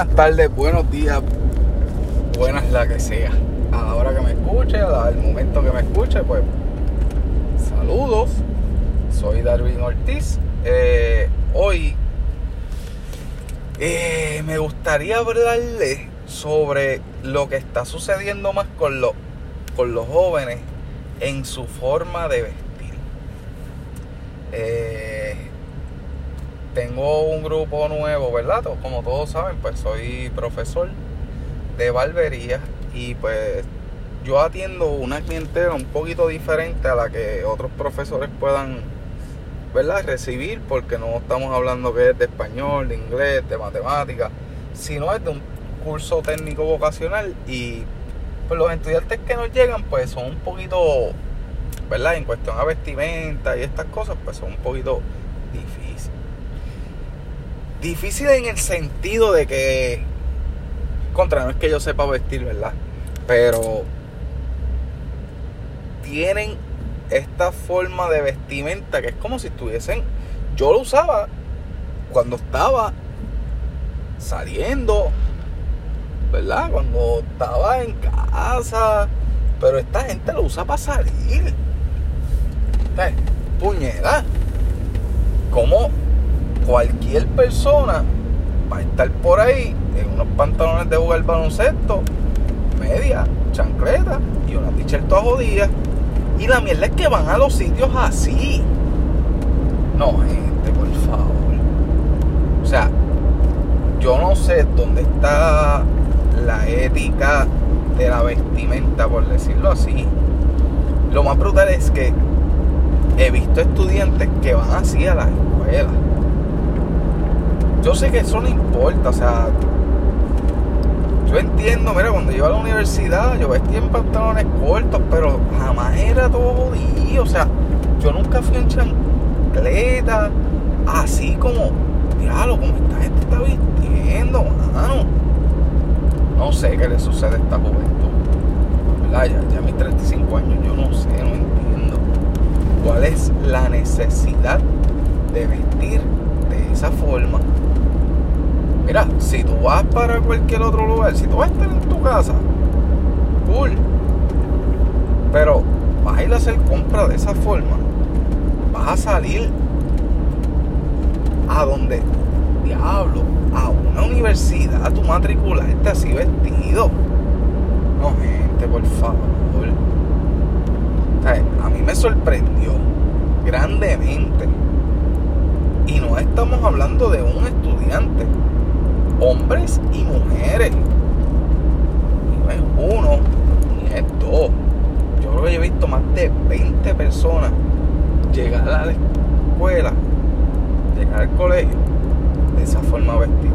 buenas tardes, buenos días, buenas la que sea. A la hora que me escuche, al momento que me escuche, pues saludos. Soy Darwin Ortiz. Eh, hoy eh, me gustaría hablarle sobre lo que está sucediendo más con, los con los jóvenes en su forma de vestir. Eh, tengo un grupo nuevo, ¿verdad? Como todos saben, pues soy profesor de barbería y pues yo atiendo una clientela un poquito diferente a la que otros profesores puedan, ¿verdad? Recibir porque no estamos hablando que es de español, de inglés, de matemáticas, sino es de un curso técnico vocacional y pues los estudiantes que nos llegan pues son un poquito, ¿verdad? En cuestión a vestimenta y estas cosas pues son un poquito difíciles. Difícil en el sentido de que, contra, no es que yo sepa vestir, ¿verdad? Pero tienen esta forma de vestimenta que es como si estuviesen, yo lo usaba cuando estaba saliendo, ¿verdad? Cuando estaba en casa, pero esta gente lo usa para salir. Puñera. ¿Cómo cualquier persona va a estar por ahí en unos pantalones de jugar baloncesto, media, chancleta y una t-shirt toda jodida. Y la mierda es que van a los sitios así. No, gente, por favor. O sea, yo no sé dónde está la ética de la vestimenta, por decirlo así. Lo más brutal es que he visto estudiantes que van así a la escuela yo sé que eso no importa, o sea, yo entiendo, mira, cuando yo iba a la universidad, yo vestía en pantalones cortos, pero jamás era todo jodido, o sea, yo nunca fui en chancleta, así como, diablo, como esta gente está vistiendo, mano. No sé qué le sucede a esta juventud, ¿verdad? Ya, ya mis 35 años, yo no sé, no entiendo cuál es la necesidad de vestir de esa forma. Mira, si tú vas para cualquier otro lugar, si tú vas a estar en tu casa, cool. Pero vas a ir a hacer compra de esa forma. Vas a salir a donde, diablo, a una universidad, a tu matricularte así vestido. No, gente, por favor. a mí me sorprendió grandemente. Y no estamos hablando de un estudiante hombres y mujeres. Y no es uno, ni es dos. Yo creo que he visto más de 20 personas llegar a la escuela, llegar al colegio, de esa forma vestido,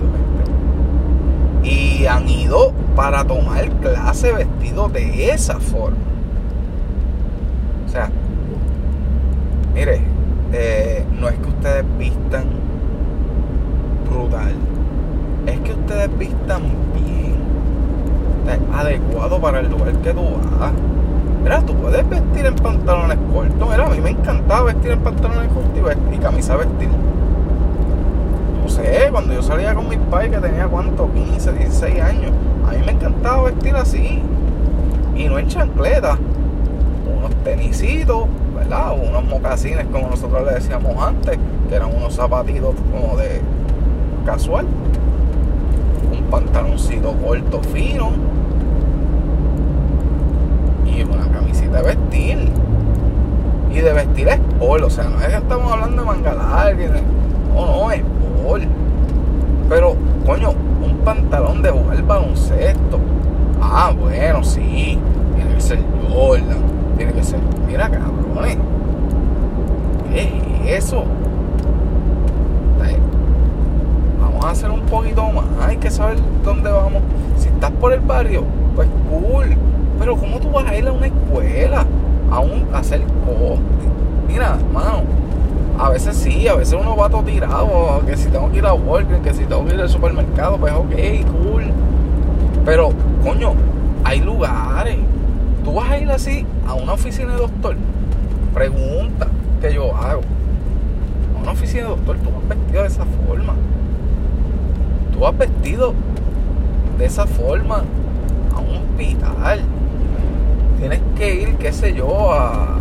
Y han ido para tomar clase vestido de esa forma. O sea, mire, eh, no es que ustedes vistan brutal es que ustedes vistan bien, adecuado para el lugar que tú vas. Mira, tú puedes vestir en pantalones cortos. Mira, a mí me encantaba vestir en pantalones cortos y, camisa vestir. No sé, cuando yo salía con mis padres que tenía cuánto, 15, 16 años, a mí me encantaba vestir así. Y no en chancleta. Unos tenisitos, ¿verdad? Unos mocasines como nosotros le decíamos antes, que eran unos zapatitos como de casual pantaloncito corto fino y una camisita de vestir. Y de vestir es polo, o sea, no es que estamos hablando de manga larga, no, no, es polo. Pero, coño, un pantalón de jugar baloncesto. Ah, bueno, sí, tiene que ser Jordan, tiene que ser, mira cabrones, ¿qué es eso? A hacer un poquito más. Hay que saber dónde vamos. Si estás por el barrio, pues cool. Pero ¿cómo tú vas a ir a una escuela? A, un, a hacer cosas. Mira, mano. A veces sí, a veces uno va todo tirado. Que si tengo que ir a Walgreens, que si tengo que ir al supermercado, pues ok, cool. Pero, coño, hay lugares. Tú vas a ir así a una oficina de doctor. Pregunta que yo hago. A una oficina de doctor, tú vas vestido de esa forma tú vas vestido de esa forma a un hospital. Tienes que ir, qué sé yo, a,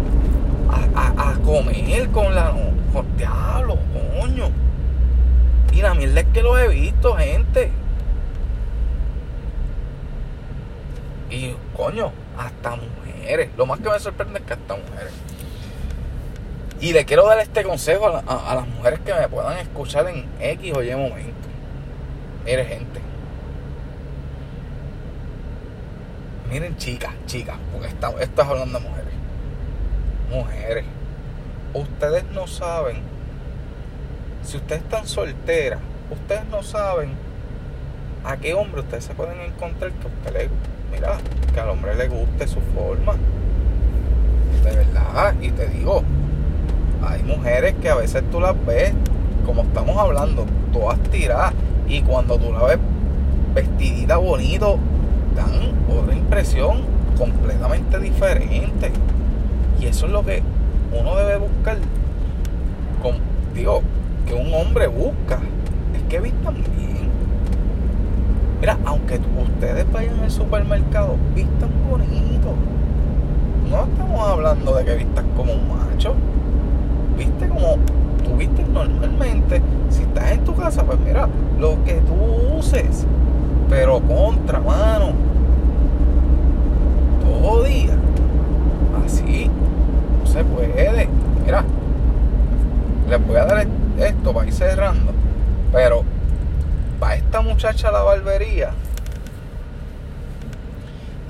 a, a comer con la... Con diablo, coño. Y la mierda es que lo he visto, gente. Y coño, hasta mujeres. Lo más que me sorprende es que hasta mujeres. Y le quiero dar este consejo a, las mujeres que me puedan escuchar en X o Y momento. Mire, gente. Miren, chicas, chicas, porque estás hablando de mujeres. Mujeres. Ustedes no saben. Si ustedes están solteras, ustedes no saben a qué hombre ustedes se pueden encontrar que a usted le mira, que al hombre le guste su forma. De verdad, y te digo, hay mujeres que a veces tú las ves, como estamos hablando, todas tiradas, y cuando tú la ves vestidita bonito, dan otra impresión completamente diferente. Y eso es lo que uno debe buscar. Con, digo, que un hombre busca, es que vistan bien. Mira, aunque ustedes vayan al supermercado, vistan bonito. No estamos hablando de que vistan como un macho viste como normalmente. Si estás en tu casa, pues mira, lo que tú uses. Pero contra, mano. Todo día. Así. No se puede. Mira. Les voy a dar esto para ir cerrando. Pero para esta muchacha la barbería.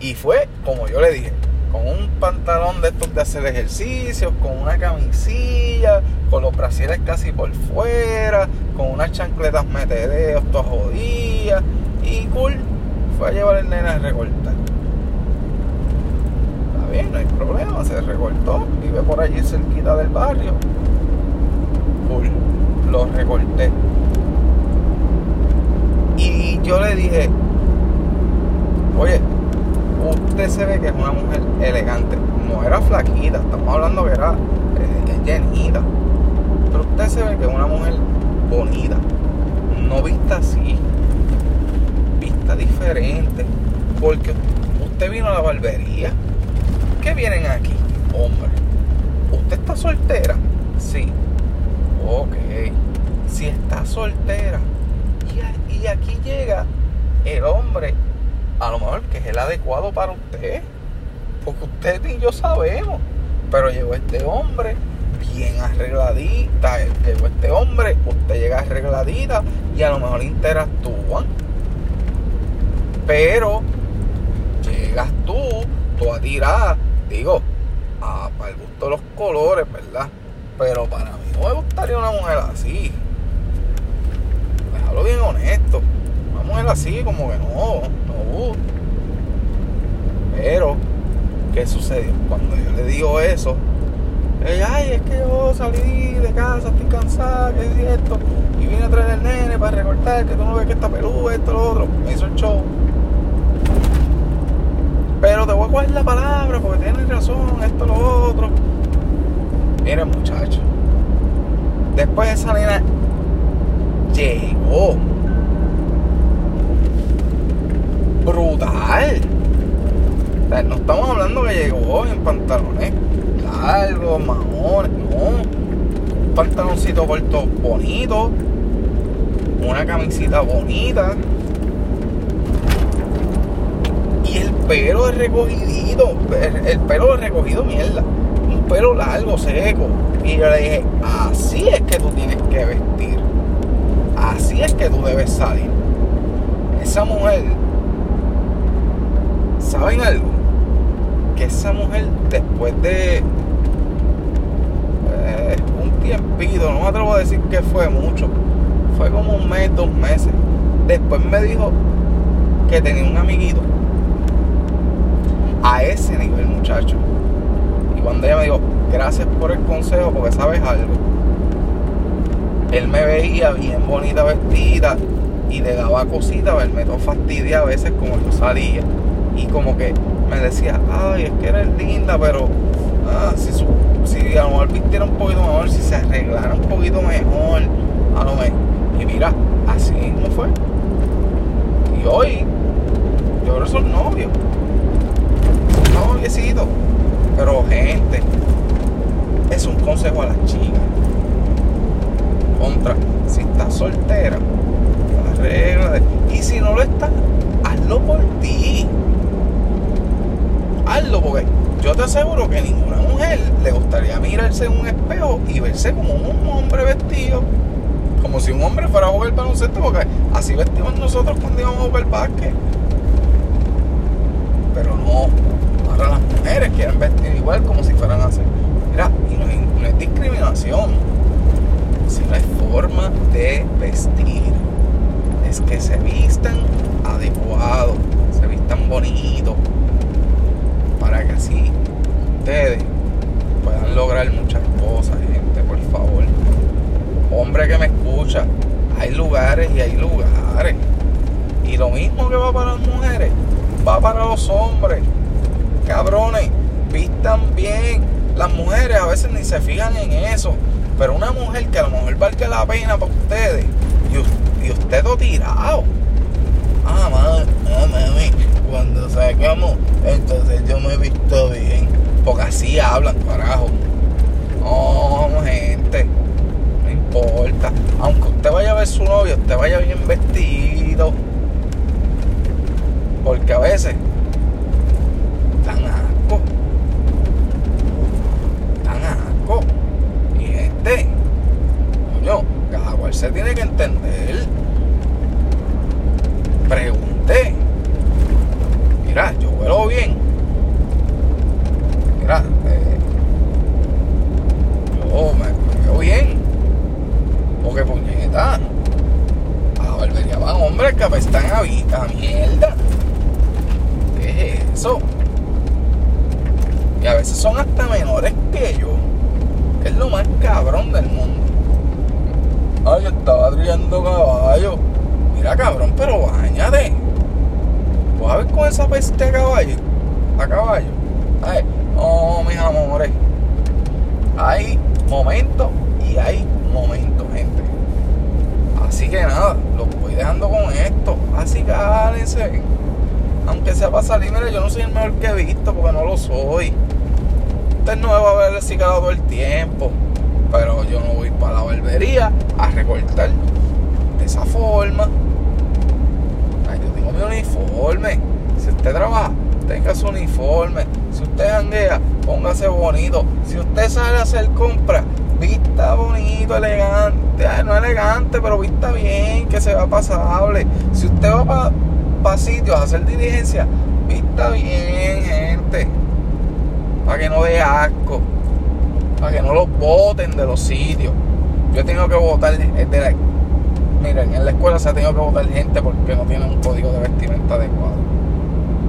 Y fue como yo le dije con un pantalón de estos de hacer ejercicios, con una camisilla, con los brasiles casi por fuera, con unas chancletas metedeos todas jodidas. Y cool, fue a llevar el nene a recortar. Está bien, no hay problema, se recortó, vive por allí cerquita del barrio. Cool, lo recorté. Y yo le dije, oye, usted se ve que es una mujer elegante. No era flaquita, estamos hablando que era eh, llenita. Pero usted se ve que es una mujer bonita. No vista así. Vista diferente. Porque usted vino a la barbería. ¿Qué vienen aquí? Hombre. ¿Usted está soltera? Sí. Ok. Si está soltera. Y aquí llega el hombre a lo mejor que es el adecuado para usted. Porque usted y yo sabemos. Pero llegó este hombre bien arregladita. Llegó este hombre, usted llega arregladita y a lo mejor interactúan. Pero llegas tú, tú a tirar, digo, para el gusto de los colores, ¿verdad? Pero para mí no me gustaría una mujer así. Déjalo bien honesto. Una mujer así como que no. Pero, ¿qué sucedió? Cuando yo le digo eso, ella, ay, es que yo salí de casa, estoy cansada, que es esto, y vine a traer el nene para recortar, que tú no ves que está peludo, esto, lo otro. Me hizo el show. Pero te voy a coger la palabra porque tienes razón, esto, lo otro. Miren, muchachos. Después esa nena llegó brutal. no estamos hablando que llegó en pantalones largos, mamones, no. Un pantaloncito corto bonito, una camisita bonita. Y el pelo es recogidito, el, pelo es recogido mierda. Un pelo largo, seco. Y yo le dije, así es que tú tienes que vestir. Así es que tú debes salir. Esa mujer ¿Saben algo? Que esa mujer después de eh, un tiempito, no me atrevo a decir que fue mucho, fue como un mes, dos meses. Después me dijo que tenía un amiguito a ese nivel, muchacho. Y cuando ella me dijo, gracias por el consejo, porque sabes algo. Él me veía bien bonita vestida y le daba cositas, verme todo fastidia a veces como yo salía y como que me decía, ay, es que eres linda, pero ah, si, su, si a lo mejor vistiera un poquito mejor, si se arreglara un poquito mejor, a lo mejor. Y mira, así mismo fue. Y hoy, yo ahora soy novio. Noviecito. Pero gente, es un consejo a las chicas. Contra, si estás soltera, arregla mirarse un espejo y verse como un hombre vestido. Como si un hombre fuera a jugar baloncesto, porque así vestimos nosotros cuando íbamos a jugar básquet. Pero no, ahora las mujeres quieren vestir igual como si fueran a hacer. Mira, y no es discriminación, sino es forma de vestir. Es que se vistan adecuado, se vistan bonito, para que así ustedes puedan lograr muchas cosas, gente, por favor. Hombre que me escucha, hay lugares y hay lugares. Y lo mismo que va para las mujeres, va para los hombres. Cabrones, vistan bien. Las mujeres a veces ni se fijan en eso. Pero una mujer que a lo mejor valga la pena para ustedes. Y, usted lo tirado. Ah, mami, ah, mami, cuando sacamos, entonces yo me he visto bien. Porque así hablan, carajo. No, gente, no importa. Aunque usted vaya a ver su novio, usted vaya bien vestido. Porque a veces dan asco. Dan asco. Y gente, coño, se tiene que entender. Pregunté. Mira, yo huelo bien. Mira, eh, yo me, veo bien. Porque puñeta. A barbería van hombres que apestan a, a mierda. ¿Qué es eso? Y a veces son hasta menores que yo. Es lo más cabrón del mundo. Ay, estaba trillando caballo. Mira, cabrón, pero bañate. Vas a ver con esa peste a caballo. A caballo. Ay, oh, mis amores. Hay momentos y hay momentos, gente. Así que nada, los voy dejando con esto. Así que. Aunque sea para salir, mira, yo no soy el mejor que he visto porque no lo soy. Usted no me va a ver reciclado todo el tiempo. Pero yo no voy para la barbería a recortar de esa forma. Ay, yo tengo mi uniforme. Si usted trabaja, tenga su uniforme. Si usted janguea, póngase bonito. Si usted sale a hacer compras, vista bonito, elegante. Ay, no elegante, pero vista bien, que se va pasable. Si usted va para pa sitios a hacer diligencia, vista bien, gente. Para que no dé asco. Para que no los boten de los sitios. Yo he tenido que votar de la, Miren, en la escuela se ha tenido que votar gente porque no tienen un código de vestimenta adecuado.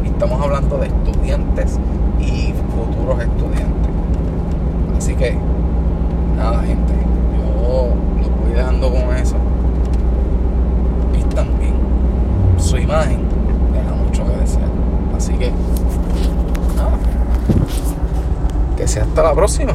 Y estamos hablando de estudiantes y futuros estudiantes. Así que, nada, gente. Yo los voy dejando con eso. Vistan bien. Su imagen deja mucho que desear. Así que, nada. Que sea hasta la próxima.